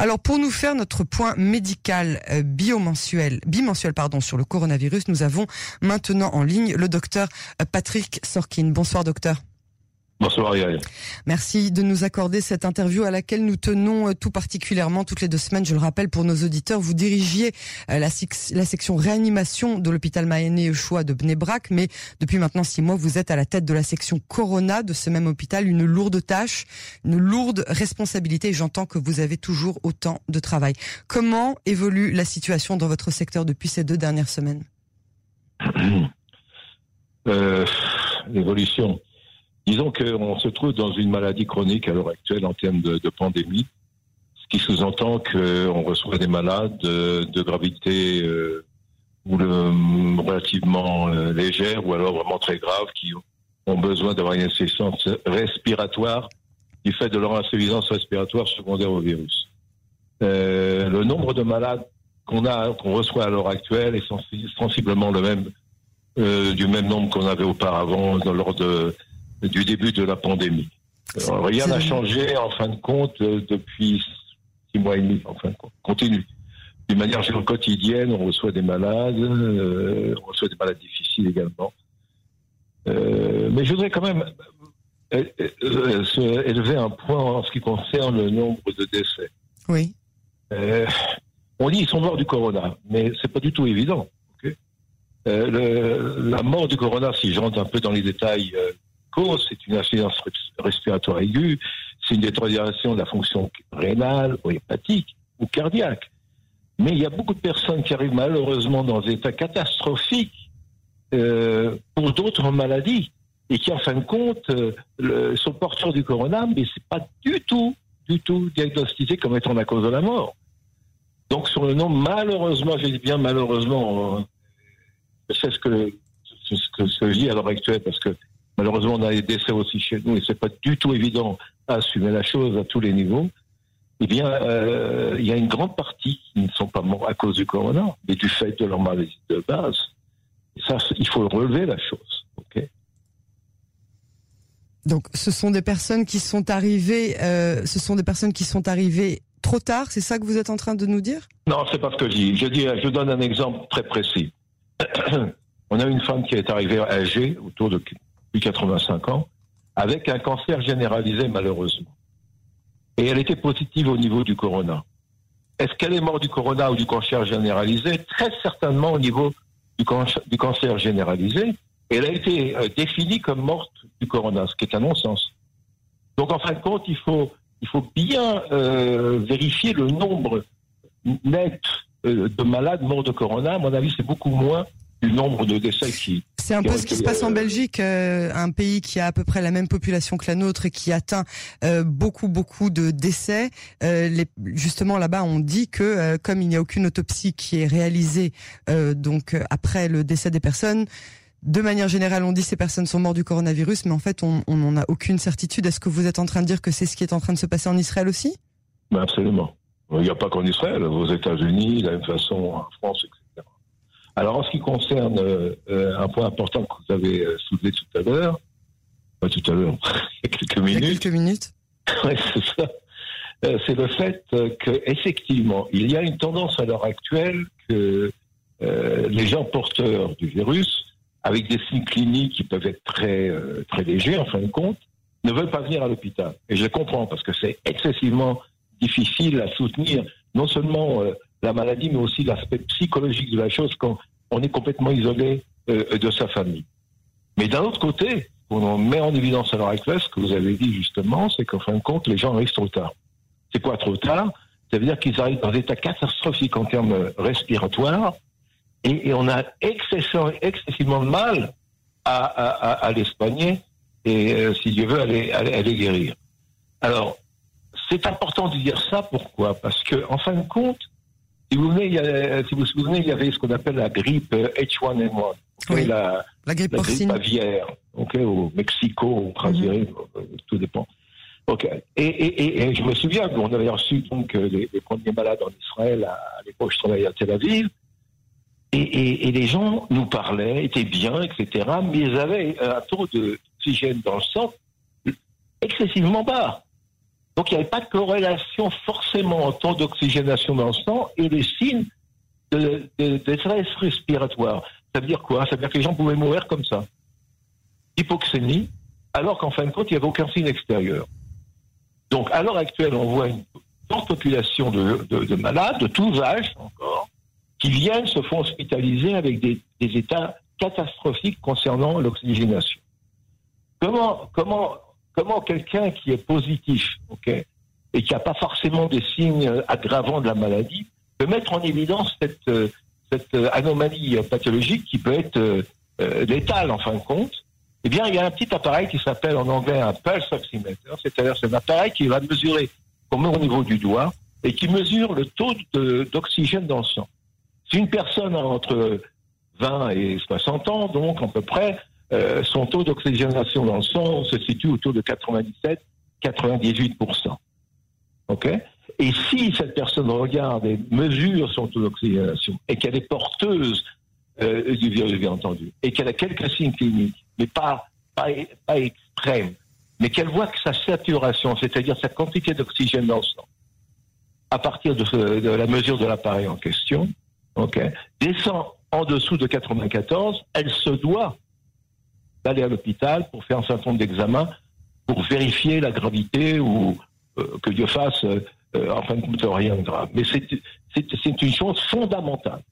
Alors pour nous faire notre point médical euh, biomensuel, bimensuel pardon, sur le coronavirus, nous avons maintenant en ligne le docteur euh, Patrick Sorkin. Bonsoir docteur. Bonsoir Yael. Merci de nous accorder cette interview à laquelle nous tenons euh, tout particulièrement toutes les deux semaines. Je le rappelle pour nos auditeurs, vous dirigiez euh, la, la section réanimation de l'hôpital Mayenne Choix de Bnebrak, mais depuis maintenant six mois, vous êtes à la tête de la section Corona de ce même hôpital. Une lourde tâche, une lourde responsabilité. J'entends que vous avez toujours autant de travail. Comment évolue la situation dans votre secteur depuis ces deux dernières semaines? Euh, L'évolution Disons qu'on se trouve dans une maladie chronique à l'heure actuelle en termes de, pandémie, ce qui sous-entend qu'on reçoit des malades de, gravité euh, ou relativement euh, légère ou alors vraiment très graves qui ont besoin d'avoir une insuffisance respiratoire du fait de leur insuffisance respiratoire secondaire au virus. Euh, le nombre de malades qu'on a, qu'on reçoit à l'heure actuelle est sensiblement le même, du même nombre qu'on avait auparavant lors de du début de la pandémie. rien n'a changé en fin de compte euh, depuis six mois et demi, en fin de compte. Continue. D'une manière quotidienne, on reçoit des malades, euh, on reçoit des malades difficiles également. Euh, mais je voudrais quand même élever un point en ce qui concerne le nombre de décès. Oui. on dit qu'ils sont morts du corona, mais c'est pas du tout évident. la mort du corona, si je rentre un peu dans les détails cause, c'est une insuffisance respiratoire aiguë, c'est une détérioration de la fonction rénale ou hépatique ou cardiaque. Mais il y a beaucoup de personnes qui arrivent malheureusement dans des états catastrophiques euh, pour d'autres maladies et qui en fin de compte euh, sont porteurs du corona, mais c'est pas du tout, du tout diagnostiqué comme étant la cause de la mort. Donc sur le nom, malheureusement, je dis bien malheureusement, euh, c'est ce que ce que je dis à l'heure actuelle parce que Malheureusement, on a des décès aussi chez nous et c'est pas du tout évident à assumer la chose à tous les niveaux. Eh bien, euh, il y a une grande partie qui ne sont pas morts à cause du corona, mais du fait de leur maladie de base. Et ça, il faut relever la chose. ok? Donc, ce sont des personnes qui sont arrivées, euh, ce sont des personnes qui sont arrivées trop tard. C'est ça que vous êtes en train de nous dire? Non, c'est pas ce que je dis. Je dis, je donne un exemple très précis. On a une femme qui est arrivée âgée, autour de 85 ans, avec un cancer généralisé malheureusement. Et elle était positive au niveau du corona. Est-ce qu'elle est morte du corona ou du cancer généralisé? Très certainement au niveau du, cancer généralisé. Elle a été euh, définie comme morte du corona, ce qui est un non-sens. Donc en fin de compte, il faut, il faut bien euh, vérifier le nombre net euh, de malades morts de corona. À mon avis, c'est beaucoup moins du nombre de décès qui. C'est un peu ce qui se passe en euh, Belgique, euh, un pays qui a à peu près la même population que la nôtre et qui atteint euh, beaucoup beaucoup de décès. Les, justement là-bas, on dit que comme il n'y a aucune autopsie qui est réalisée donc après le décès des personnes. De manière générale, on dit ces personnes sont mortes du coronavirus, mais en fait, on n'en a aucune certitude. Est-ce que vous êtes en train de dire que c'est ce qui est en train de se passer en Israël aussi? Ben Absolument. Il n'y a pas qu'en Israël, aux États-Unis, de la même façon en France, etc. Alors, en ce qui concerne euh, euh, un point important que vous avez euh, soulevé tout à l'heure, pas tout à l'heure, il y a quelques minutes. Il y a quelques minutes. oui, c'est ça. c'est le fait qu'effectivement, il y a une tendance à l'heure actuelle que les gens porteurs du virus, avec des signes cliniques qui peuvent être très, très légers en fin de compte, ne veulent pas venir à l'hôpital. Et je comprends parce que c'est excessivement difficile à soutenir non seulement la maladie, mais aussi l'aspect psychologique de la chose quand on est complètement isolé euh, de sa famille. Mais d'un autre côté, on met en évidence à l'heure actuelle, ce que vous avez dit justement, c'est qu'en fin de compte, les gens arrivent trop tard. C'est quoi trop tard? Ça veut dire qu'ils arrivent dans un état catastrophique en termes respiratoires et, on a excessivement, excessivement mal à, à, à, les soigner et, euh, si Dieu veut, à les, à les guérir. Alors, c'est important de dire ça. Pourquoi? Parce que, en fin de compte, si vous, venez, il y a, si vous souvenez, il y avait ce qu'on appelle la grippe H1N1. Oui, la, la, grippe, la grippe aviaire, okay, au Mexico, au Brésil, mhm. tout dépend. Ok. Et, et, et, je me souviens qu'on avait reçu donc les, les, premiers malades en Israël à, à l'époque je travaillais à Tel Aviv. Et, et, les gens nous parlaient, étaient bien, etc. Mais ils avaient un taux d'oxygène dans le sang excessivement bas. Donc il n'y avait pas de corrélation forcément en temps d'oxygénation dans le sang et les signes de, détresse respiratoire. Ça veut dire quoi? Ça veut dire que les gens pouvaient mourir comme ça. Hypoxémie, alors qu'en fin de compte, il n'y avait aucun signe extérieur. Donc à l'heure actuelle, on voit une forte population de, malades, de tous âges encore, qui viennent se font hospitaliser avec des, états catastrophiques concernant l'oxygénation. Comment, comment, comment quelqu'un qui est positif, ok, et qui n'a pas forcément des signes aggravants de la maladie, peut mettre en évidence cette, euh, cette anomalie pathologique qui peut être euh, euh, létale en fin de compte, eh bien, il y a un petit appareil qui s'appelle en anglais un pulse oximeter, c'est-à-dire c'est un appareil qui va mesurer, comme au niveau du doigt, et qui mesure le taux d'oxygène dans le sang. Si une personne a entre 20 et 60 ans, donc à peu près, euh, son taux d'oxygénation dans le sang se situe autour de 97-98%. OK? Et si cette personne regarde et mesure son taux d'oxygénation et qu'elle est porteuse euh, du virus, bien entendu, et qu'elle a quelques signes cliniques, mais pas, pas, pas extrêmes, mais qu'elle voit que sa saturation, c'est-à-dire sa quantité d'oxygène dans le sang, à partir de, la mesure de l'appareil en question, okay, descend en dessous de 94, elle se doit d'aller à l'hôpital pour faire un certain nombre d'examens pour vérifier la gravité ou euh, que Dieu fasse euh, en fin de compte rien de grave. Mais c'est une chose fondamentale.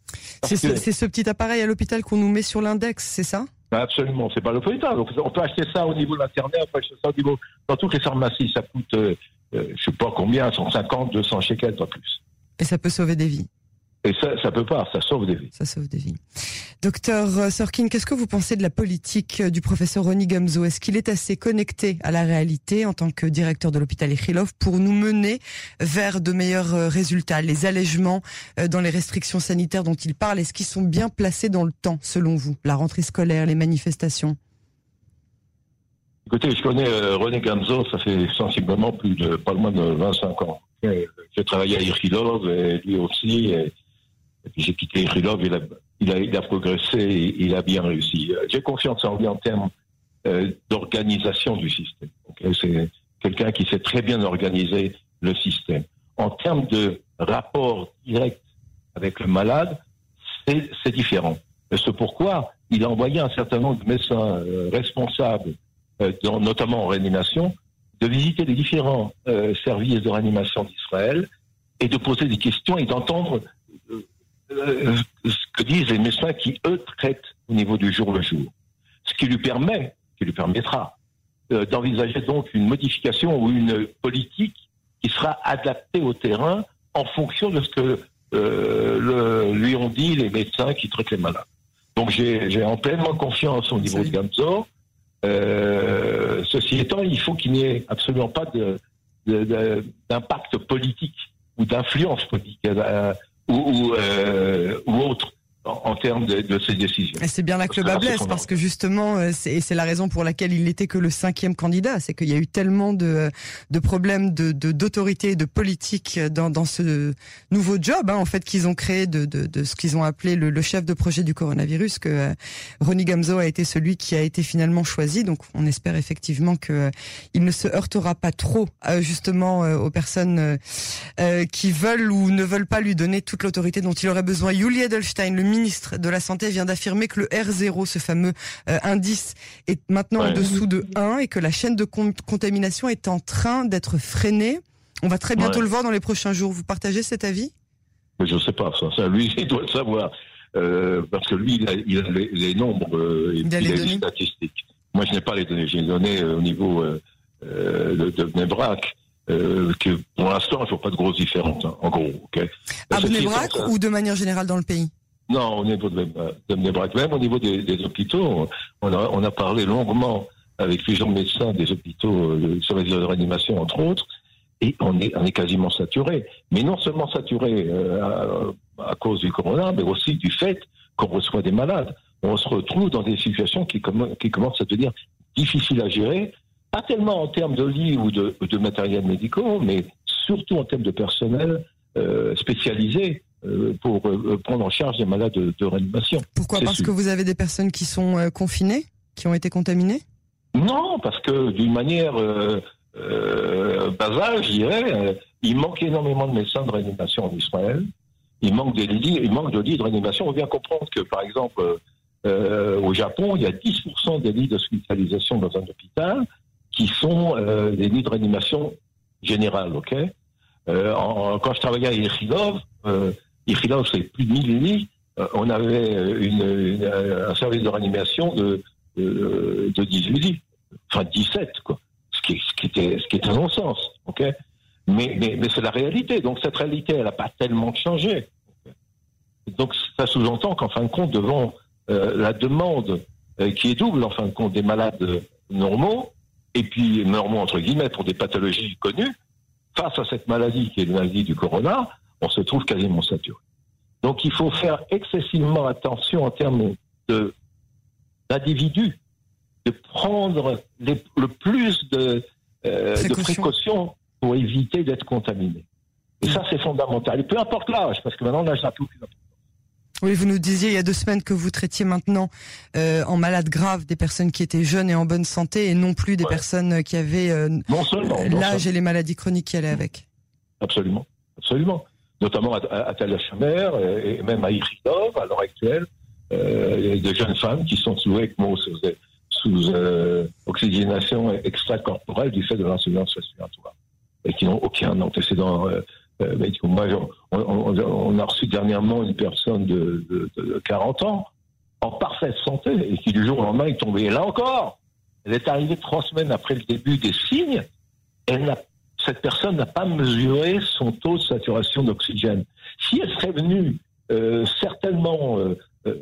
C'est ce, petit appareil à l'hôpital qu'on nous met sur l'index, c'est ça? Absolument, c'est pas l'hôpital. Donc on peut acheter ça au niveau de l'internet, on peut acheter ça au niveau dans toutes les pharmacies. Ça coûte, euh, euh, je sais pas combien, 150, 200 shekels, pas plus. Et ça peut sauver des vies. Et ça, ça peut pas, ça sauve des vies. Ça sauve des vies. Docteur euh, Sorkin, qu'est-ce que vous pensez de la politique euh, du professeur Ronnie Gamzo Est-ce qu'il est assez connecté à la réalité en tant que directeur de l'hôpital Echilov pour nous mener vers de meilleurs euh, résultats? Les allègements dans les restrictions sanitaires dont il parle, est-ce qu'ils sont bien placés dans le temps, selon vous? La rentrée scolaire, les manifestations? Écoutez, je connais René Gamzo, ça fait sensiblement plus de, pas loin de 25 ans. J'ai travaillé à Echilov et lui aussi. Et j'ai quitté Rilov, il a, il, a, progressé, il a bien réussi. J'ai confiance en lui en termes euh, d'organisation du système. c'est quelqu'un qui sait très bien organiser le système. En termes de rapport direct avec le malade, c'est différent. C'est pourquoi il a envoyé un certain nombre de médecins euh, responsables, euh, notamment en réanimation, de visiter les différents services de réanimation d'Israël et de poser des questions et d'entendre euh, ce que disent les médecins qui, eux, traitent au niveau du jour le jour. Ce qui lui permet, qui lui permettra euh, d'envisager donc une modification ou une politique qui sera adaptée au terrain en fonction de ce que euh, lui ont dit les médecins qui traitent les malades. Donc j'ai en pleinement confiance au niveau de Gamzor. ceci étant, il faut qu'il n'y ait absolument pas d'impact politique ou d'influence politique ou, ou, euh, ou autre en, termes de, de, ces décisions. C'est bien là que le bas blesse, parce que justement, euh, c'est, la raison pour laquelle il n'était que le cinquième candidat, c'est qu'il y a eu tellement de, de problèmes de, d'autorité et de politique dans, dans ce nouveau job, hein, en fait, qu'ils ont créé de, ce qu'ils ont appelé le, le, chef de projet du coronavirus, que euh, Ronnie Gamzo a été celui qui a été finalement choisi. Donc, on espère effectivement que euh, il ne se heurtera pas trop, justement, aux personnes qui veulent ou ne veulent pas lui donner toute l'autorité dont il aurait besoin. Julie Edelstein, le ministre de la Santé vient d'affirmer que le R0, ce fameux euh, indice, est maintenant en dessous de 1 et que la chaîne de contamination est en train d'être freinée. On va très bientôt le voir dans les prochains jours. Vous partagez cet avis? Je ne sais pas, ça, lui, il doit le savoir. Euh, parce que lui, il a, les, nombres, euh, il, a les, statistiques. Moi, je n'ai pas les données. J'ai les données au niveau de, de Nebrac. que pour l'instant, je ne vois pas de grosses différences, hein, en gros. Okay à Bnebrak ou de manière générale dans le pays? Non, au niveau de, même au niveau des, hôpitaux, on a, parlé longuement avec plusieurs médecins des hôpitaux, euh, sur de réanimation entre autres, et on est, quasiment saturé. Mais non seulement saturé euh, à, cause du corona, mais aussi du fait qu'on reçoit des malades. On se retrouve dans des situations qui, commencent à devenir difficiles à gérer, pas tellement en termes de lits ou de, matériel médicaux, mais surtout en termes de personnel euh, spécialisé pour euh, prendre en charge des malades de, réanimation. Pourquoi? Parce que vous avez des personnes qui sont euh, confinées, qui ont été contaminées? Non, parce que d'une manière euh, basal, je dirais. Il manque énormément de médecins de réanimation en Israël. Il manque, des lits, il manque de lits de réanimation. On vient comprendre que, par exemple, euh, au Japon, il y a 10% des lits d'hospitalisation dans un hôpital qui sont euh, des lits de réanimation générale. ok? Euh, en, quand je travaillais à Ichilov, Ichilov, c'est plus de 1000 lits. On avait un service de réanimation de, de, de 18 lits. Enfin, 17, quoi. Ce qui, ce qui était, ce qui un non-sens. ok? Mais, mais, mais c'est la réalité. Donc cette réalité, elle n'a pas tellement changé. Donc ça sous-entend qu'en fin de compte, devant euh, la demande euh, qui est double, en fin de compte, des malades normaux, et puis normaux entre guillemets pour des pathologies connues, face à cette maladie qui est la maladie du corona, on se trouve quasiment saturé. Donc il faut faire excessivement attention en termes de d'individus, de prendre les, le plus de, euh, de précautions pour éviter d'être contaminé. Et ça, c'est fondamental. Et peu importe l'âge, parce que maintenant, l'âge n'a plus. Oui, vous nous disiez il y a deux semaines que vous traitiez maintenant euh, en malade grave des personnes qui étaient jeunes et en bonne santé et non plus des ouais. personnes qui avaient euh, l'âge et les maladies chroniques qui allaient avec. Absolument, absolument. Notamment à, à, à et même à Iridov à l'heure actuelle, euh, il y a des jeunes femmes qui sont sous ECMO, sous, sous euh, oxygénation extracorporelle du fait de l'insuffisance respiratoire et qui n'ont aucun antécédent euh, médical. Moi, on, a reçu dernièrement une personne de, 40 ans en parfaite santé et qui du jour au lendemain est tombée. Et là encore, elle est arrivée trois semaines après le début des signes. Elle n'a, cette personne n'a pas mesuré son taux de saturation d'oxygène. Si elle serait venue euh, certainement euh,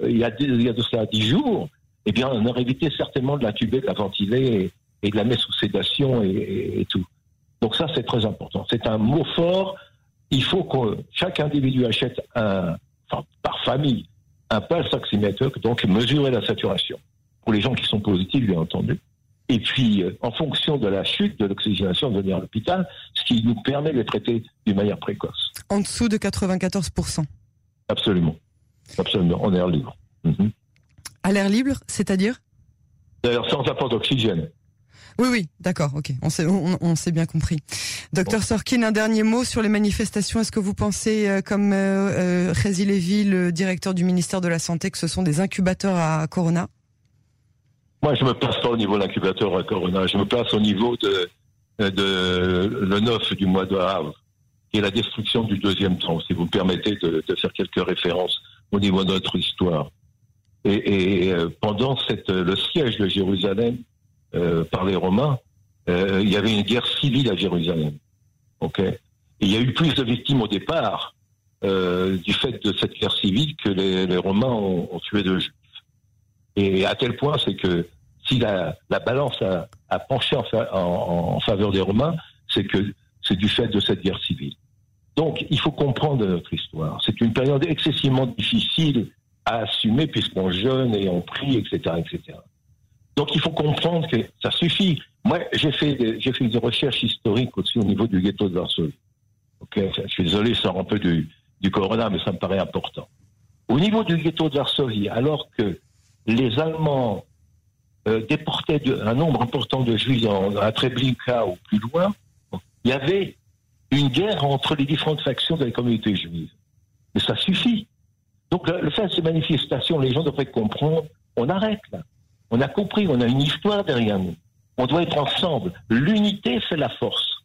il, y a, il y a de cela dix jours, eh bien, on aurait évité certainement de la tuber, de la ventiler et, de la mettre sous sédation et, tout. Donc ça, c'est très important. C'est un mot fort. Il faut que chaque individu achète un, par famille, un pulse oxymètre, donc mesurer la saturation. Pour les gens qui sont positifs, bien entendu. Et puis, euh, en fonction de la chute de l'oxygénation de venir à l'hôpital, ce qui nous permet de les traiter d'une manière précoce. En dessous de 94%. Absolument. Absolument. En air libre. Mm -hmm. À l'air libre, c'est-à-dire? D'ailleurs, sans apport d'oxygène. Oui, oui, d'accord, ok, on s'est on, on bien compris. Docteur bon. Sorkin, un dernier mot sur les manifestations. Est-ce que vous pensez, euh, comme euh, Rézi Lévy, le directeur du ministère de la Santé, que ce sont des incubateurs à Corona? Moi, je me place pas au niveau d'incubateur à Corona. Je me place au niveau de, de le 9 du mois de Havre, qui est la destruction du deuxième temps, si vous me permettez de, de faire quelques références au niveau de notre histoire. Et, et pendant cette, le siège de Jérusalem, euh, par les Romains, euh, il y avait une guerre civile à Jérusalem. Ok? Il y a eu plus de victimes au départ euh, du fait de cette guerre civile que les, les Romains ont, ont, tué de. Et à tel point, c'est que si la, la balance a, penché en, fa en, en, faveur des Romains, c'est que c'est du fait de cette guerre civile. Donc, il faut comprendre notre histoire. C'est une période excessivement difficile à assumer puisqu'on jeûne et on prie, etc., etc. Donc il faut comprendre que ça suffit. Moi, j'ai fait j'ai fait des recherches historiques aussi au niveau du ghetto de Varsovie. Ok, je suis désolé, ça sort un peu du, du corona, mais ça me paraît important. Au niveau du ghetto de Varsovie, alors que les Allemands euh, déportaient un nombre important de Juifs à Treblinka ou plus loin, il y avait une guerre entre les différentes factions de la communauté juive. Mais ça suffit. Donc le fait de ces manifestations, les gens devraient comprendre, on arrête là. On a compris, on a une histoire derrière nous. On doit être ensemble. L'unité fait la force.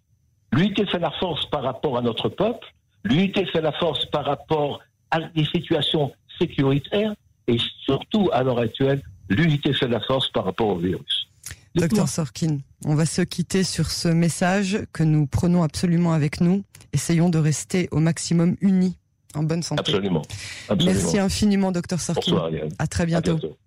L'unité fait la force par rapport à notre peuple. L'unité fait la force par rapport à des situations sécuritaires. Et surtout, à l'heure actuelle, l'unité fait la force par rapport au virus. Docteur Sorkin, on va se quitter sur ce message que nous prenons absolument avec nous. Essayons de rester au maximum unis, en bonne santé. Absolument. Absolument. Merci infiniment, docteur Sorkin. Bonsoir, à très bientôt. À bientôt.